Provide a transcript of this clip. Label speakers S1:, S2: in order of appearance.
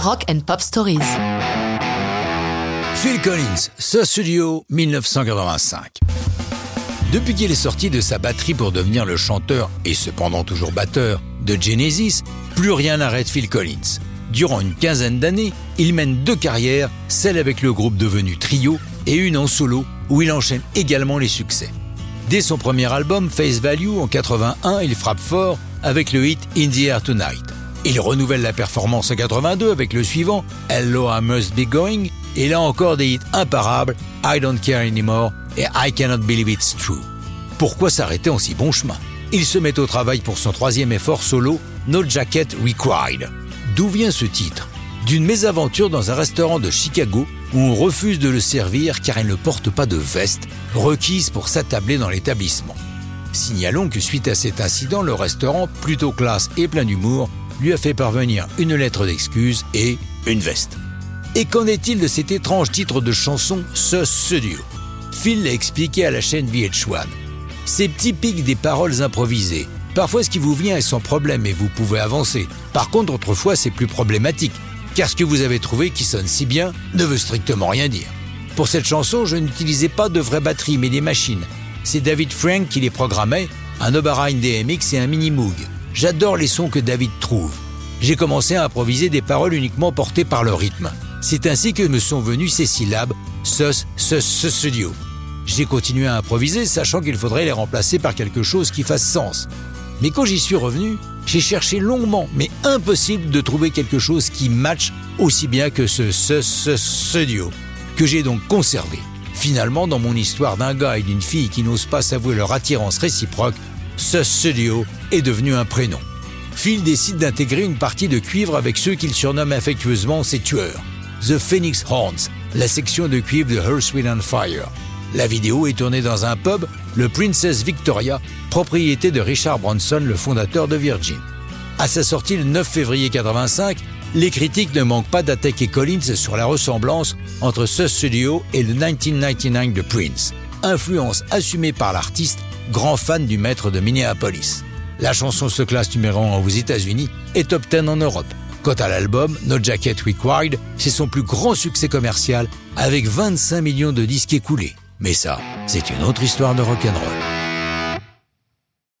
S1: Rock and Pop Stories.
S2: Phil Collins, ce studio 1985. Depuis qu'il est sorti de sa batterie pour devenir le chanteur et cependant toujours batteur de Genesis, plus rien n'arrête Phil Collins. Durant une quinzaine d'années, il mène deux carrières, celle avec le groupe devenu Trio et une en solo où il enchaîne également les succès. Dès son premier album Face Value en 81, il frappe fort avec le hit In the Air Tonight. Il renouvelle la performance en 82 avec le suivant Hello I Must Be Going et là encore des hits imparables I Don't Care Anymore et I Cannot Believe It's True. Pourquoi s'arrêter en si bon chemin? Il se met au travail pour son troisième effort solo No Jacket Required. D'où vient ce titre? D'une mésaventure dans un restaurant de Chicago où on refuse de le servir car il ne porte pas de veste requise pour s'attabler dans l'établissement. Signalons que suite à cet incident, le restaurant, plutôt classe et plein d'humour, lui a fait parvenir une lettre d'excuse et une veste. Et qu'en est-il de cet étrange titre de chanson, ce studio? Phil l'a expliqué à la chaîne VH1. C'est typique des paroles improvisées. Parfois ce qui vous vient est sans problème et vous pouvez avancer. Par contre, autrefois c'est plus problématique, car ce que vous avez trouvé qui sonne si bien ne veut strictement rien dire. Pour cette chanson, je n'utilisais pas de vraies batteries mais des machines. C'est David Frank qui les programmait, un Oberheim DMX et un Mini Moog. J'adore les sons que David trouve. J'ai commencé à improviser des paroles uniquement portées par le rythme. C'est ainsi que me sont venues ces syllabes sus, sus, sus, studio. J'ai continué à improviser, sachant qu'il faudrait les remplacer par quelque chose qui fasse sens. Mais quand j'y suis revenu, j'ai cherché longuement, mais impossible de trouver quelque chose qui matche aussi bien que ce ce ce studio, que j'ai donc conservé. Finalement, dans mon histoire d'un gars et d'une fille qui n'osent pas s'avouer leur attirance réciproque, ce studio est devenu un prénom. Phil décide d'intégrer une partie de cuivre avec ceux qu'il surnomme affectueusement ses tueurs. The Phoenix Horns, la section de cuivre de Earth, and Fire. La vidéo est tournée dans un pub, le Princess Victoria, propriété de Richard Branson, le fondateur de Virgin. À sa sortie le 9 février 85, les critiques ne manquent pas d'attaquer Collins sur la ressemblance entre ce studio et le 1999 de Prince, influence assumée par l'artiste, grand fan du maître de Minneapolis. La chanson se classe numéro 1 aux États-Unis et top 10 en Europe. Quant à l'album, No Jacket Required, c'est son plus grand succès commercial avec 25 millions de disques écoulés. Mais ça, c'est une autre histoire de rock'n'roll.